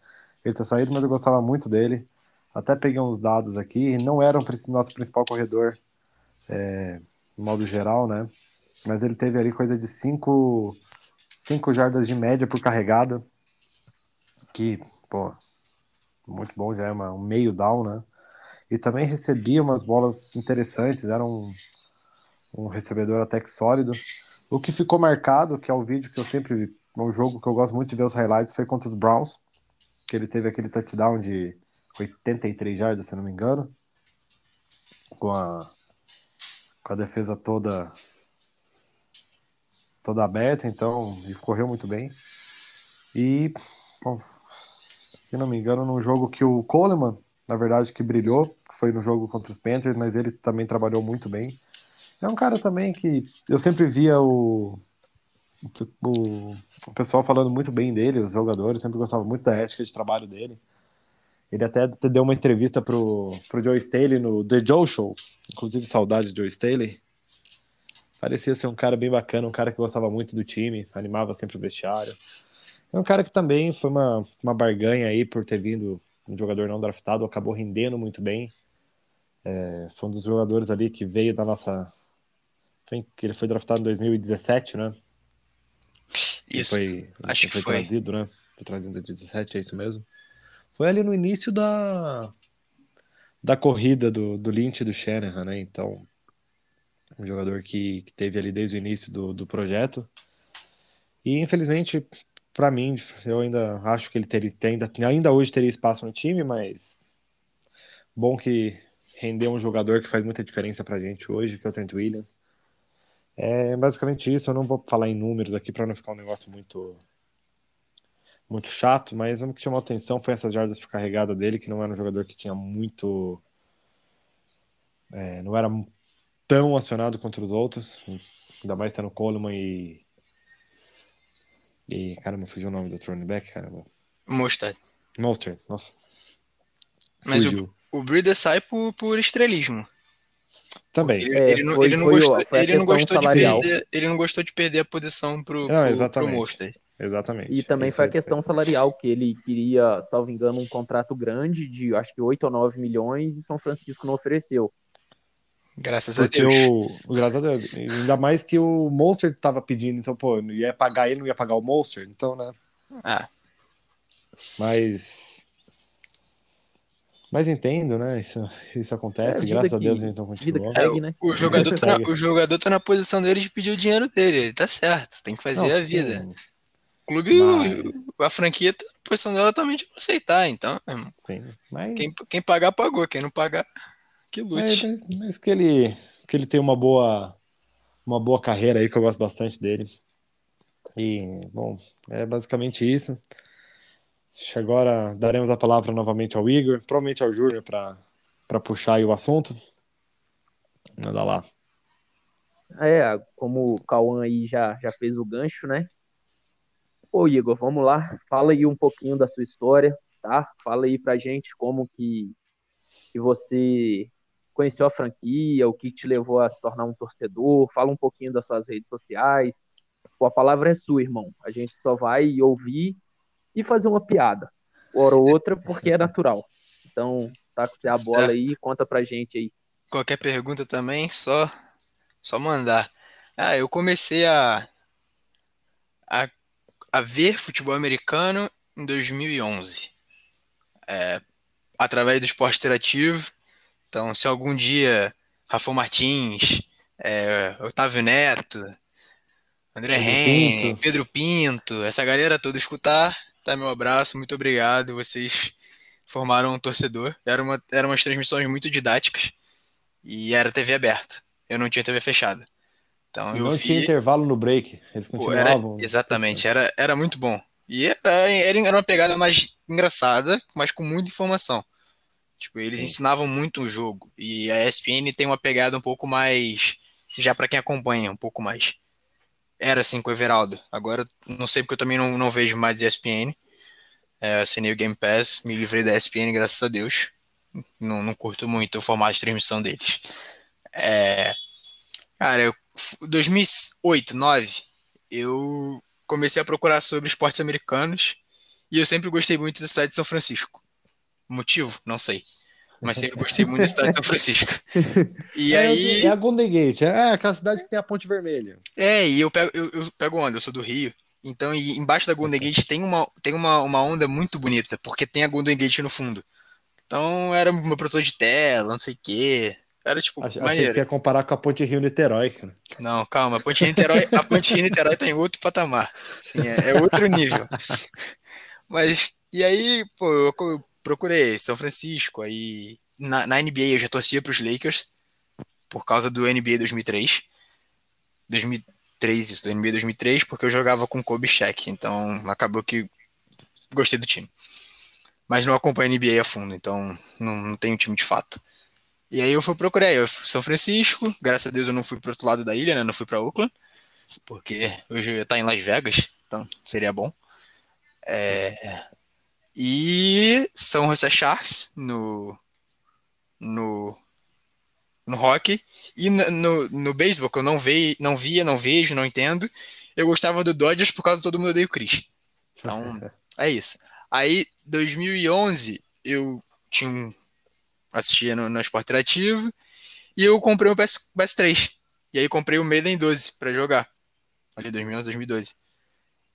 ele ter saído, mas eu gostava muito dele. Até peguei uns dados aqui, não era o nosso principal corredor, é, no modo geral, né? Mas ele teve ali coisa de 5 cinco, jardas de média por carregada, que, pô, muito bom, já é uma, um meio down, né? E também recebia umas bolas interessantes, era um, um recebedor até que sólido. O que ficou marcado, que é o vídeo que eu sempre vi, um jogo que eu gosto muito de ver os highlights, foi contra os Browns, que ele teve aquele touchdown de 83 jardas, se não me engano, com a, com a defesa toda toda aberta, então ele correu muito bem. E, bom, se não me engano, num jogo que o Coleman, na verdade, que brilhou, que foi no jogo contra os Panthers, mas ele também trabalhou muito bem. É um cara também que eu sempre via o, o, o pessoal falando muito bem dele, os jogadores, sempre gostavam muito da ética de trabalho dele. Ele até deu uma entrevista pro, pro Joe Staley no The Joe Show, inclusive saudade de Joe Staley. Parecia ser um cara bem bacana, um cara que gostava muito do time, animava sempre o vestiário. É um cara que também foi uma, uma barganha aí por ter vindo um jogador não draftado, acabou rendendo muito bem. É, foi um dos jogadores ali que veio da nossa que ele foi draftado em 2017, né? Isso. Foi, acho foi que foi. trazido, né? Foi trazido em 2017, é isso mesmo. Foi ali no início da da corrida do, do Lynch e do Shanahan, né? Então, um jogador que, que teve ali desde o início do, do projeto. E infelizmente, para mim, eu ainda acho que ele teria, ainda, ainda hoje teria espaço no time, mas bom que rendeu um jogador que faz muita diferença pra gente hoje, que é o Trent Williams. É basicamente isso. Eu não vou falar em números aqui para não ficar um negócio muito muito chato, mas o que chamou atenção foi essas jardas por carregada dele, que não era um jogador que tinha muito. É, não era tão acionado contra os outros, ainda mais sendo Coleman e. E, caramba, fugiu o nome do running back, caramba. Mostard. Mostard, nossa. Mas Fugiu. o, o Breeder sai por, por estrelismo. Também. Ele, É, ele não, foi- ele não foi o- gostou, foi ele não de perder, ele não gostou de perder a posição pro, Não, pro, pro exatamente. Mostard. Exatamente. E também Isso foi a aí questão salarial, que ele queria, salvo engano, um contrato grande de acho que 8 ou 9 milhões e São Francisco não ofereceu. Graças a Porque Deus. o, graças a Deus, ainda mais que o Monster tava pedindo, então, pô, não ia pagar ele, não ia pagar o Monster, então, né? Ah, Mas. Mas entendo, né? Isso, isso acontece, É, graças a que- Deus a gente não continuou. segue, né? o, jogador tá na, o jogador tá na posição dele de pedir o dinheiro dele. Ele tá certo, tem que fazer Não, a vida. sim, O clube, Mas- a franquia tá na posição dela também de aceitar. Então, sim, mas, quem, quem pagar, pagou. Quem não pagar, que mas, lute. mas que ele que ele tem uma boa uma boa carreira aí que eu gosto bastante dele. E bom, é basicamente isso. Agora daremos a palavra novamente ao Igor, provavelmente ao Júnior para para puxar aí o assunto. Manda lá. É, como o Cauã aí já, já fez o gancho, né? Ô, Igor, vamos lá. Fala aí um pouquinho da sua história, tá? Fala aí pra gente como que, que você conheceu a franquia, o que te levou a se tornar um torcedor. Fala um pouquinho das suas redes sociais. Pô, a palavra é sua, irmão. A gente só vai ouvir e fazer uma piada, hora ou outra, porque é natural. Então, tá com você a bola aí, conta pra gente aí. Qualquer pergunta também, só só mandar. Ah, eu comecei a, a, a ver futebol americano em 2011. É, através do esporte interativo. Então, se algum dia Rafa Martins, é, Otávio Neto, André Pinto. Pedro Pinto, essa galera toda escutar, tá meu abraço, muito obrigado. Vocês formaram um torcedor. Era uma, eram umas transmissões muito didáticas e era TV aberta. Eu não tinha TV fechada. Então eu não vi. tinha intervalo no break, eles Pô, era, continuavam. exatamente, era, era muito bom. E era, era era uma pegada mais engraçada, mas com muita informação. Tipo, eles Sim. ensinavam muito o jogo. E a ESPN tem uma pegada um pouco mais. Já pra quem acompanha, um pouco mais. Era assim com o Everaldo. Agora, não sei porque eu também não, não vejo mais ESPN. É, assinei o Game Pass, me livrei da ESPN, graças a Deus. Não, não curto muito o formato de transmissão deles. É, cara, eu, 2008, 2009, eu comecei a procurar sobre esportes americanos e eu sempre gostei muito da cidade de São Francisco. Motivo? Não sei. mas sempre gostei muito da cidade de São Francisco. E é, aí. É a Golden Gate, é aquela cidade que tem a Ponte Vermelha. É, e eu pego, eu, eu pego onda, eu sou do Rio. Então, embaixo da Golden Gate tem uma, tem uma, uma onda muito bonita, porque tem a Golden Gate no fundo. Então era meu protetor de tela, não sei o quê. Era tipo, Achei maneiro. que ia comparar com a Ponte Rio-Niterói, cara. Não, calma, a Ponte Niterói, a Ponte Niterói tá em outro patamar. Sim, é, é outro nível. Mas, e aí, pô, eu procurei São Francisco, aí na, na NBA eu já torcia pros Lakers, por causa do NBA 2003. 2003, isso, do NBA 2003, porque eu jogava com Kobe Shaq, então acabou que gostei do time. Mas não acompanho a NBA a fundo, então não, não tenho time de fato. E aí eu fui procurar, eu fui São Francisco, graças a Deus eu não fui pro outro lado da ilha, né? Não fui para Oakland, porque hoje eu ia estar em Las Vegas, então seria bom. É, E São José Sharks no no no hockey e no, no, no beisebol que eu não, ve, não via, não vejo, não entendo. Eu gostava do Dodgers por causa de todo mundo odeia o Chris. Então, é isso. Aí, 2011, eu tinha um, assistia no, no Esporte Interativo e eu comprei o PS, PS3. E aí comprei o Maiden 12 pra jogar. Ali, 2011, 2012.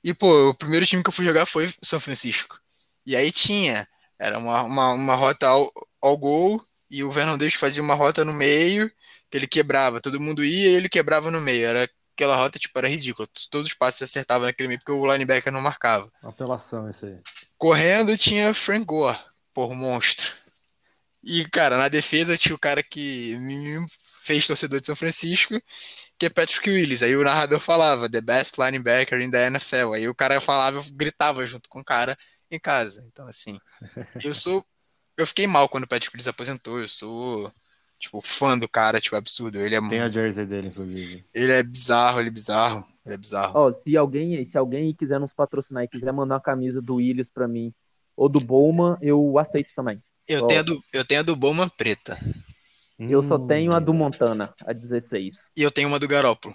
E, pô, o primeiro time que eu fui jogar foi São Francisco. E aí tinha, era uma, uma, uma rota ao, ao gol e o Vernon Davis fazia uma rota no meio que ele quebrava. Todo mundo ia e ele quebrava no meio. Era aquela rota, tipo, era ridícula. Todos os passes se acertavam naquele meio porque o linebacker não marcava. Apelação, isso aí. Correndo tinha Frank Gore, porra, um monstro. E, cara, na defesa tinha o cara que me fez torcedor de São Francisco, que é Patrick Willis. Aí o narrador falava, the best linebacker in the NFL. Aí o cara falava, eu gritava junto com o cara em casa. Então, assim, eu sou. Eu fiquei mal quando o Patrick Willis aposentou. Eu sou, tipo, fã do cara, tipo, absurdo. Ele é Tem a jersey dele, inclusive. Ele é bizarro, ele é bizarro. Ele é bizarro. Ó, se alguém, se alguém quiser nos patrocinar e quiser mandar uma camisa do Willis pra mim, ou do Bowman, eu aceito também. Eu Ó. tenho, a do, eu tenho a do Bowman preta. Eu só Hum. tenho a do Montana, a 16. E eu tenho uma do Garópolo.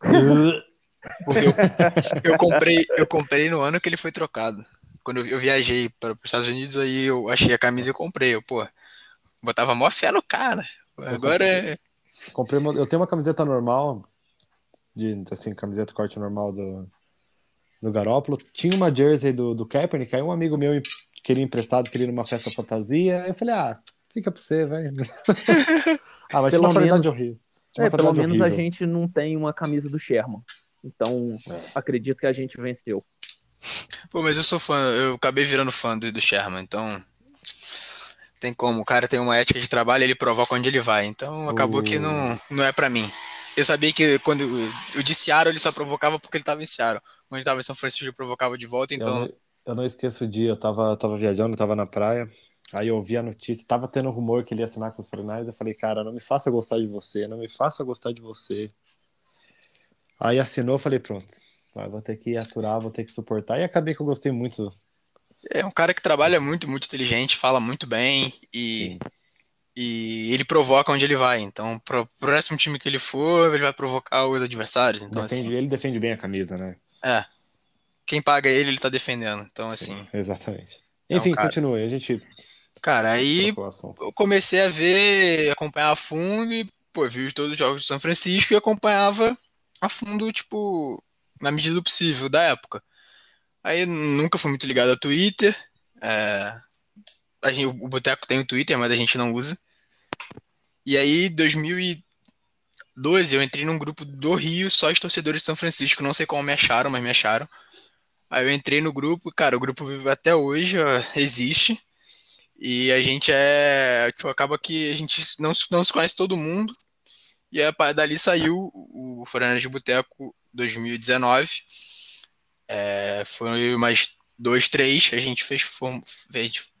Porque eu, eu comprei, eu comprei no ano que ele foi trocado. Quando eu, eu viajei para os Estados Unidos, aí eu achei a camisa e comprei. Eu, pô, botava mó fé no cara. Agora é. Comprei uma- eu tenho uma camiseta normal, de assim, camiseta corte normal do, do Garópolo. Tinha uma jersey do, do Kaepernick, aí um amigo meu queria emprestado, queria ir numa festa fantasia. Aí eu falei, ah, fica pra você, vai. ah, mas tinha Pelo uma menos- horrível. Tinha É, uma pelo menos a horrível. gente não tem uma camisa do Sherman. Então, acredito que a gente venceu. Pô, mas eu sou fã, eu acabei virando fã do, do Sherman, então. Tem como, o cara tem uma ética de trabalho, ele provoca onde ele vai. Então acabou que não, não é pra mim. Eu sabia que quando eu de Seattle ele só provocava porque ele tava em Seattle. Quando ele tava em São Francisco ele provocava de volta, Eu então. não, eu não esqueço o dia, eu tava, tava viajando, tava na praia, aí eu ouvi a notícia, tava tendo rumor que ele ia assinar com os 49 eu falei, cara, não me faça gostar de você, não me faça gostar de você. Aí assinou, eu falei, pronto, vai, vou ter que aturar, vou ter que suportar, e acabei que eu gostei muito. É um cara que trabalha muito, muito inteligente, fala muito bem e, Sim. e ele provoca onde ele vai. Então, pro próximo time que ele for, ele vai provocar os adversários. Então, Defende- assim, Ele defende bem a camisa, né? é. Quem paga ele, ele tá defendendo. Então, assim, Exatamente. É um Enfim, cara- continue, a gente cara, aí eu comecei a ver, acompanhar a fundo e, pô, vi todos os jogos de São Francisco e acompanhava a fundo, tipo, na medida do possível, da época. Aí nunca fui muito ligado a Twitter. é, a gente, o Boteco tem o Twitter, mas a gente não usa. E aí, 2012, eu entrei num grupo do Rio, só os torcedores de São Francisco. Não sei como me acharam, mas me acharam. Aí eu entrei no grupo, cara, o grupo vive até hoje, existe. E a gente é. Tipo, acaba que a gente não, não se conhece todo mundo. E a pa- dali saiu o Foreigners de Boteco 2019. É, foi mais dois, três. A gente fez,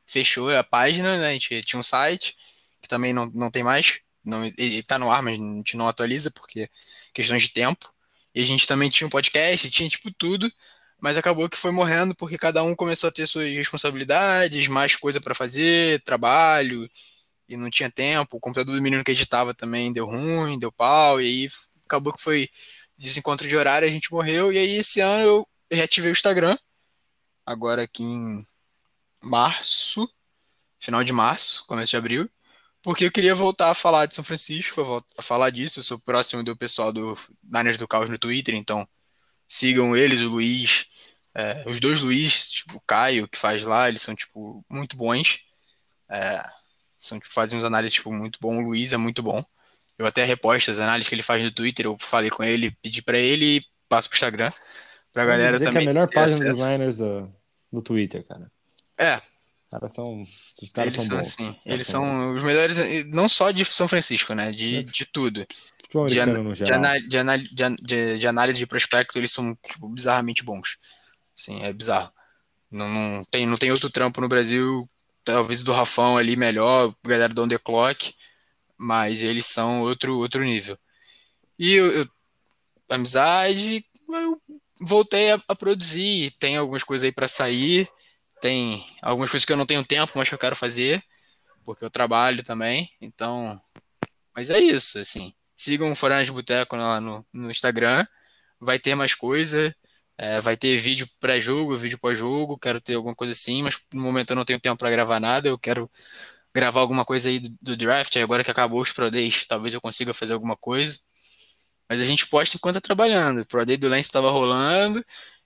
fechou a página, né? A gente tinha um site, que também não, não tem mais. Não, ele tá no ar, mas a gente não atualiza, porque questões de tempo. E a gente também tinha um podcast, tinha tipo tudo. Mas acabou que foi morrendo porque cada um começou a ter suas responsabilidades, mais coisa para fazer, trabalho, e não tinha tempo. O computador do menino que editava também deu ruim, deu pau, e aí acabou que foi desencontro de horário, a gente morreu. E aí esse ano eu reativei o Instagram, agora aqui em março, final de março, começo de abril, porque eu queria voltar a falar de São Francisco, a falar disso. Eu sou próximo do pessoal do Niners do Caos no Twitter, então sigam eles, o Luiz, é, os dois Luiz, tipo, o Caio, que faz lá, eles são, tipo, muito bons. É, são, tipo, fazem uns análises, tipo, muito bom. O Luiz é muito bom. Eu até reposto as análises que ele faz no Twitter, eu falei com ele, pedi para ele e passo pro Instagram. Pra galera dizer também. Que é a melhor página acesso. dos Niners uh, no Twitter, cara. É, Os caras são, os caras eles são são, bons. assim, eles são os melhores, não só de São Francisco, né? De, de tudo. Futebol De, no de, geral. ana- de, ana- de an- de- de análise de prospecto, eles são tipo, bizarramente bons. Sim, é bizarro. Não, não, tem, não tem outro trampo no Brasil, talvez do Rafão ali melhor, galera do On The Clock, mas eles são outro, outro nível. E eu, eu- amizade, eu voltei a, a produzir, tem algumas coisas aí para sair, tem algumas coisas que eu não tenho tempo, mas que eu quero fazer, porque eu trabalho também, então... Mas é isso, assim. Sigam o Forana de Boteco lá no, no Instagram. Vai ter mais coisa. é, vai ter vídeo pré-jogo, vídeo pós-jogo. Quero ter alguma coisa assim, mas no momento eu não tenho tempo para gravar nada. Eu quero gravar alguma coisa aí do, do draft. Agora que acabou os Pro Days, talvez eu consiga fazer alguma coisa. Mas a gente posta enquanto tá trabalhando. O Pro Day do Lance estava rolando.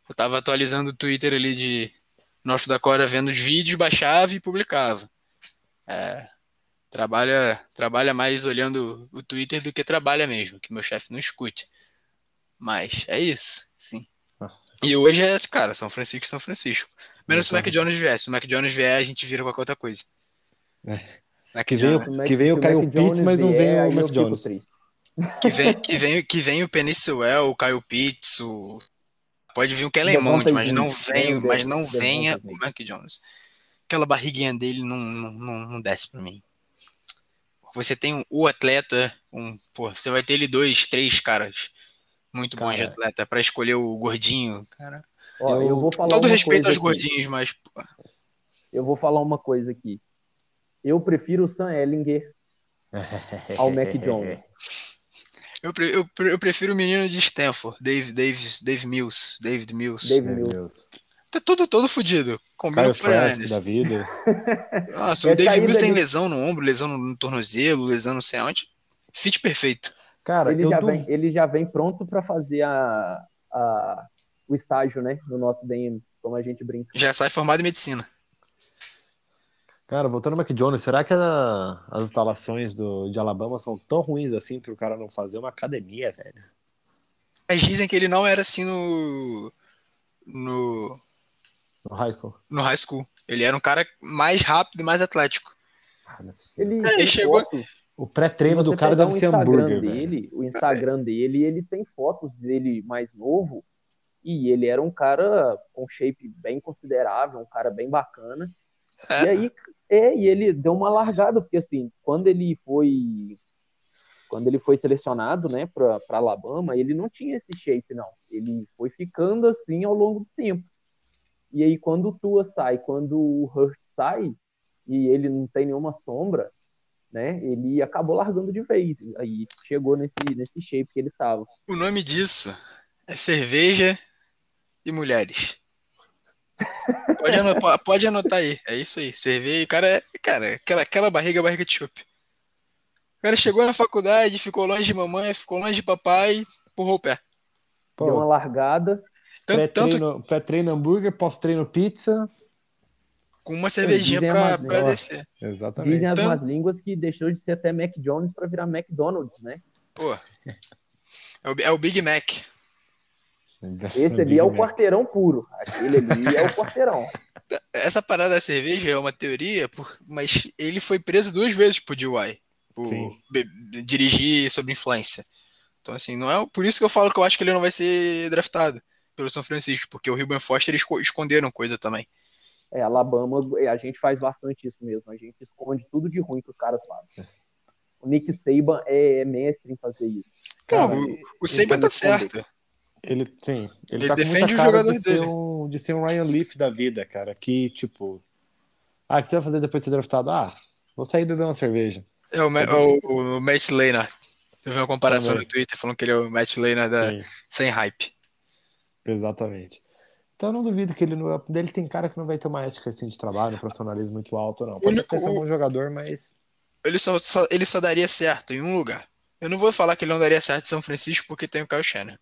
Eu tava atualizando o Twitter ali de North Dakota, vendo os vídeos, baixava e publicava. É, trabalha, trabalha mais olhando o Twitter do que trabalha mesmo, que meu chefe não escute. Mas é isso, sim. E hoje é, cara, São Francisco, São Francisco. Menos se o. Mac Jones vier. Se o Mac Jones vier, a gente vira qualquer outra coisa. É. Mac Que veio- Jones- Se Que se o Kyle Mac Pitts, mas não veio o Mac Jones. que vem, que vem, que vem o Penny Sewell, o Kyle Pitts, o... pode vir o Kellen Devontae Mond, mas não vem, né, o mas não venha o. Mac Jones. Aquela barriguinha dele não, não, não, desce pra mim. Você tem um- o atleta, um, pô, você vai ter ele dois, três caras muito bons de Cara. atleta pra escolher o gordinho, cara. Ó, eu, Eu- vou falar Todo respeito aos aqui. gordinhos, mas pô, Eu vou falar uma coisa aqui. Eu prefiro o Sam Ellinger ao Mac Jones. eu, pre- eu, pre- eu prefiro o menino de Stanford, Dave, Dave, Dave Mills, David Mills. Dave Mills. Tá todo, todo fudido. Combina com o da vida. Nossa, o Dave saída Mills tem de- lesão no ombro, lesão no tornozelo, lesão não sei onde. Fit perfeito. Cara, Ele eu já, duv- vem, ele já vem pronto para fazer a, a- o estágio, né? No nosso DM, como a gente brinca. Já sai formado em medicina. Cara, voltando ao Jones, será que a- as instalações do, de Alabama são tão ruins assim pro cara não fazer uma academia, velho? Mas dizem que ele não era assim no. no, No high school? no high school. Ele era um cara mais rápido e mais atlético. Ah. Ele, É, ele chegou- foto, O pré-treino do cara deve o ser Instagram hambúrguer, velho. dele, O Instagram dele, ele tem fotos dele mais novo. E ele era um cara com shape bem considerável, um cara bem bacana. E aí, é, e ele deu uma largada, porque assim, quando ele foi quando ele foi selecionado, né, para Alabama, ele não tinha esse shape não. Ele foi ficando assim ao longo do tempo. E aí quando o Tua sai, quando o Hurt sai e ele não tem nenhuma sombra, né, ele acabou largando de vez. Aí chegou nesse nesse shape que ele tava. O nome disso é cerveja e mulheres. Pode anotar, pode anotar aí. É isso aí. Cerveja. O cara, é- cara, aquela, aquela barriga é barriga de chope. O cara chegou na faculdade, ficou longe de mamãe, ficou longe de papai, empurrou o pé. Deu uma largada, tanto pré-treino pré-treino hambúrguer, pós-treino pizza. com uma cervejinha pra, pra descer. Exatamente. dizem as Então- más línguas que deixou de ser até Mac Jones para virar McDonald's, né? Pô. É o, é o Big Mac. Esse ali é o quarteirão puro. Aquele ali é o quarteirão. Essa parada da cerveja é uma teoria, por- mas ele foi preso duas vezes por DUI. Por Sim. dirigir sob influência. Então, assim, não é por isso que eu falo que eu acho que ele não vai ser draftado pelo São Francisco, porque o Ruben Foster eles esco- esconderam coisa também. É, Alabama, a gente faz bastante isso mesmo. A gente esconde tudo de ruim que os caras fazem. O Nick Saban é mestre em fazer isso. Cara, Cara, o, o Saban tá certo. Ele sim, ele, Ele tá defende o jogador de ser, dele. um, de ser um Ryan Leaf da vida, cara. Que, tipo, ah, o que você vai fazer depois de ser draftado? Ah, vou sair beber uma cerveja. É o, o, o Matt Lehner. Eu vi uma comparação Também. no Twitter falando que ele é o Matt Lehner da, Sim, sem hype. exatamente. Então eu não duvido que ele não. Dele tem cara que não vai ter uma ética assim, de trabalho, um profissionalismo muito alto, não. Pode ser um bom jogador, mas. Ele só, só- ele só daria certo em um lugar. Eu não vou falar que ele não daria certo em São Francisco porque tem o Kyle Shannon.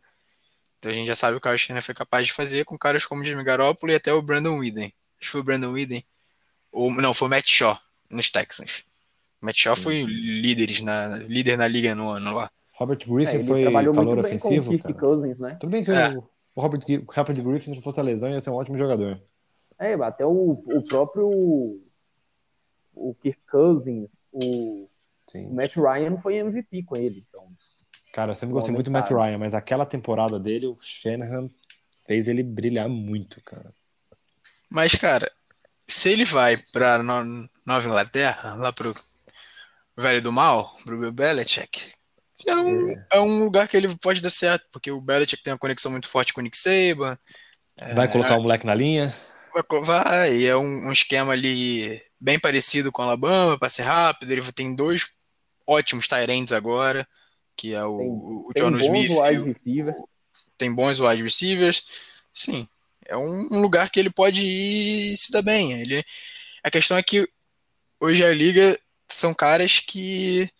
Então a gente já sabe o que o Kyle Shannon foi capaz de fazer com caras como o Jimmy Garoppolo e até o Brandon Whedon. Acho que foi o Brandon Whedon. Ou, não, foi o Matt Shaw nos Texans. O Matt Shaw foi líderes na, líder na liga no ano lá. Robert É, Griffin ele foi trabalhou calor muito bem com o ofensivo. Cousins, né? Tudo bem que É. o, o Robert, Robert Griffin, se não fosse a lesão, ia ser um ótimo jogador. É, até o, o próprio o Kirk Cousins, o, o Sim. Matt Ryan foi MVP com ele. Então, Cara, eu sempre Bom, gostei muito do Matt. Ryan, mas aquela temporada dele, o Shanahan fez ele brilhar muito, cara. Mas, cara, se ele vai pra No- Nova Inglaterra, lá pro Velho do Mal, pro Bill Belichick, é um, é um lugar que ele pode dar certo, porque o Belichick tem uma conexão muito forte com o Nick Saban, Vai colocar o moleque na linha? vai, vai é um, um esquema ali bem parecido com o Alabama, passe rápido, ele tem dois ótimos tight ends agora, que é o, Tem- o tem John bons Smith, wide o- receivers. tem bons wide receivers. Sim, é um, um lugar que ele pode ir e se dar bem. Ele, a questão é que hoje a liga são caras que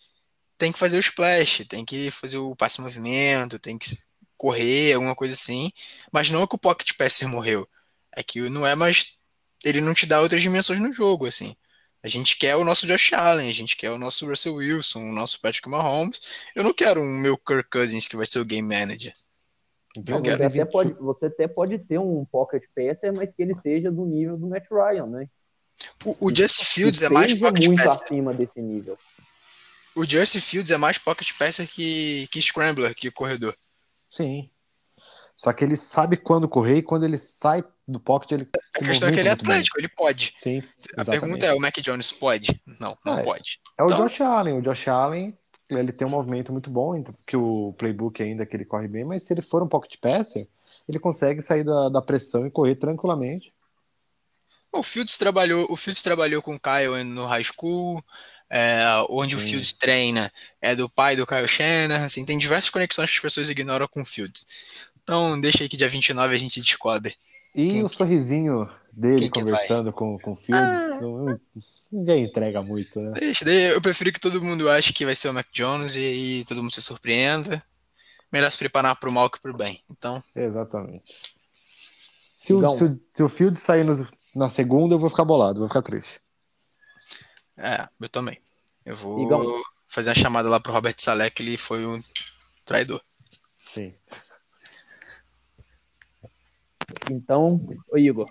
tem que fazer o splash, tem que fazer o passe em movimento, tem que correr, alguma coisa assim. Mas não é que o pocket passer morreu. É que não é mais. Ele não te dá outras dimensões no jogo, assim. A gente quer o nosso Josh Allen, a gente quer o nosso Russell Wilson, o nosso Patrick Mahomes. Eu não quero um meu Kirk Cousins que vai ser o game manager. Não, quero você, até pode, você até pode ter um pocket passer, mas que ele seja do nível do Matt Ryan, né? O, o Justin Fields Que é mais pocket muito passer. acima desse nível. O Justin Fields é mais pocket passer que, que scrambler, que corredor. Sim. Só que ele sabe quando correr e quando ele sai do pocket, ele A questão é que ele é atlético, ele pode. Sim, A exatamente. pergunta é: o Mac Jones pode? Não, não Ah, é. pode. É o Então- Josh Allen. O Josh Allen, ele tem um movimento muito bom, então, porque o playbook ainda que ele corre bem, mas se ele for um pocket passer, ele consegue sair da, da pressão e correr tranquilamente. O Fields trabalhou, o Fields trabalhou com o Kyle no high school, é, onde o Sim. Fields treina é do pai do Kyle Shanahan, assim, tem diversas conexões que as pessoas ignoram com o Fields. Então, deixa aí que dia 29 a gente descobre. E Quem o que- sorrisinho dele quem conversando com, com o Fields, Ah. não- ninguém entrega muito, né? Deixa, eu prefiro que todo mundo ache que vai ser o Mac Jones e, e todo mundo se surpreenda. Melhor se preparar pro mal que pro bem. Então, Exatamente. Se o, Então- se o, se o Fields sair nos- na segunda, eu vou ficar bolado, vou ficar triste. é, eu também. Eu vou Igão. fazer uma chamada lá pro Robert Saleh, que ele foi um traidor. Sim. Então, ô Igor,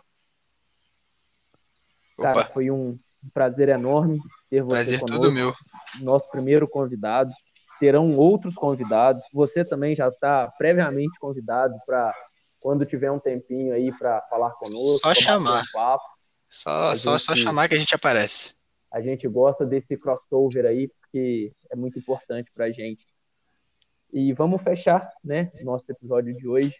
cara, Opa, foi um prazer enorme ter você prazer conosco. todo meu. nosso primeiro convidado. Terão outros convidados. Você também já está previamente convidado para quando tiver um tempinho aí para falar conosco. Só chamar. um papo. Só, A só, só gente- chamar que a gente aparece. A gente gosta desse crossover aí porque é muito importante para a gente. E vamos fechar, né? Nosso episódio de hoje.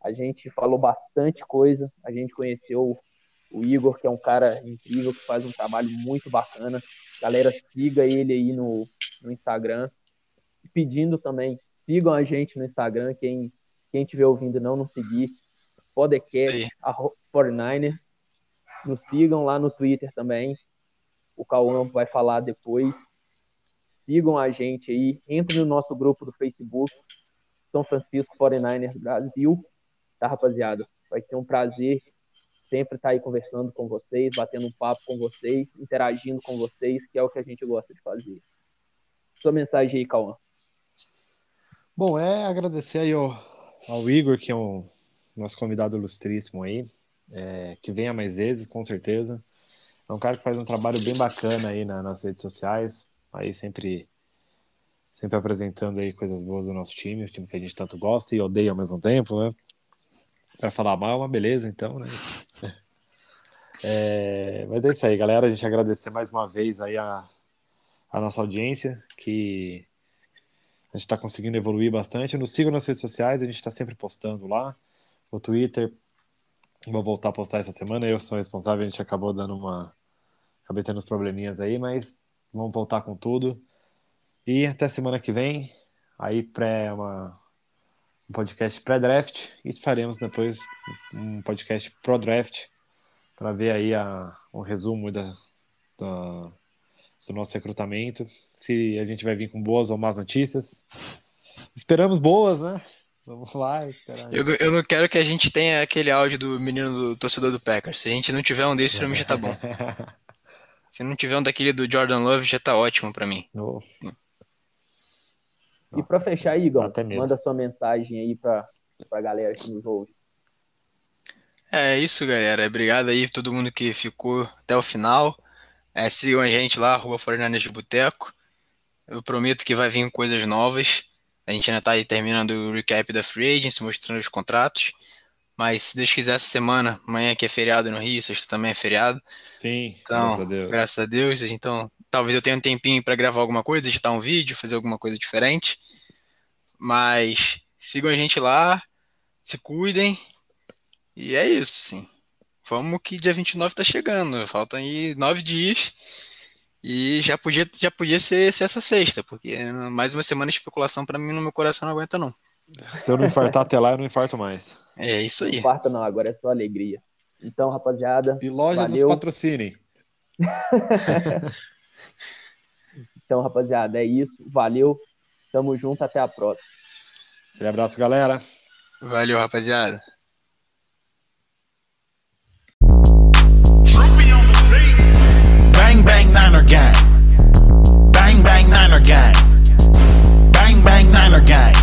A gente falou bastante coisa. A gente conheceu o Igor, que é um cara incrível, que faz um trabalho muito bacana. Galera, siga ele aí no, no Instagram. Pedindo também, sigam a gente no Instagram. Quem quem estiver ouvindo e não nos seguir, podcast, arro- 49ers. Nos sigam lá no Twitter também. O Cauã vai falar depois. Sigam a gente aí. Entre no nosso grupo do Facebook, São Francisco 49ers Brasil. Tá, rapaziada? Vai ser um prazer sempre estar aí conversando com vocês, batendo um papo com vocês, interagindo com vocês, que é o que a gente gosta de fazer. Sua mensagem aí, Cauã. Bom, é agradecer aí ao, ao Igor, que é um nosso convidado ilustríssimo aí, é, que venha mais vezes, com certeza. É um cara que faz um trabalho bem bacana aí na- nas redes sociais, aí sempre, sempre apresentando aí coisas boas do nosso time, time que a gente tanto gosta e odeia ao mesmo tempo, né? Pra falar mal é uma beleza, então, né? É, mas é isso aí, galera. A gente agradecer mais uma vez aí a, a nossa audiência, que a gente está conseguindo evoluir bastante. Nos sigam nas redes sociais, a gente está sempre postando lá. No Twitter, vou voltar a postar essa semana. Eu sou responsável, a gente acabou dando uma. Acabei tendo uns probleminhas aí, mas vamos voltar com tudo. E até semana que vem. Aí, pré uma, um podcast pré-draft e faremos depois um podcast pro-draft para ver aí a, um resumo da, da, do nosso recrutamento, se a gente vai vir com boas ou más notícias. Esperamos boas, né? Vamos lá. Eu, eu não quero que a gente tenha aquele áudio do menino do torcedor do Packers. Se a gente não tiver um desses, pra mim já tá bom. Se não tiver um daquele do Jordan Love, já tá ótimo pra mim. Oh. E para fechar, Igor, manda sua mensagem aí para a galera que nos ouve. É isso, galera. Obrigado aí todo mundo que ficou até o final. É, sigam a gente lá, Rua Foreigners de Boteco. Eu prometo que vai vir coisas novas. A gente ainda está aí terminando o recap da Free Agency, mostrando os contratos. Mas se Deus quiser, essa semana, amanhã que é feriado no Rio, sexta também é feriado. Sim, então, graças a Deus. Graças a Deus. Então, talvez eu tenha um tempinho para gravar alguma coisa, editar um vídeo, fazer alguma coisa diferente. Mas sigam a gente lá, se cuidem. E é isso, sim. Vamos que dia 29 tá chegando. Faltam aí nove dias. E já podia, já podia ser, ser essa sexta, porque mais uma semana de especulação para mim no meu coração não aguenta, não. Se eu não infartar até lá, eu não infarto mais. É isso aí. Não infarta não, agora é só alegria. Então, rapaziada. E loja valeu. nos patrocinem. Então, rapaziada, é isso. Valeu. Tamo junto. Até a próxima. Um abraço, galera. Valeu, rapaziada. Bang bang Niner gang. Bang bang Niner gang. Bang bang Niner gang.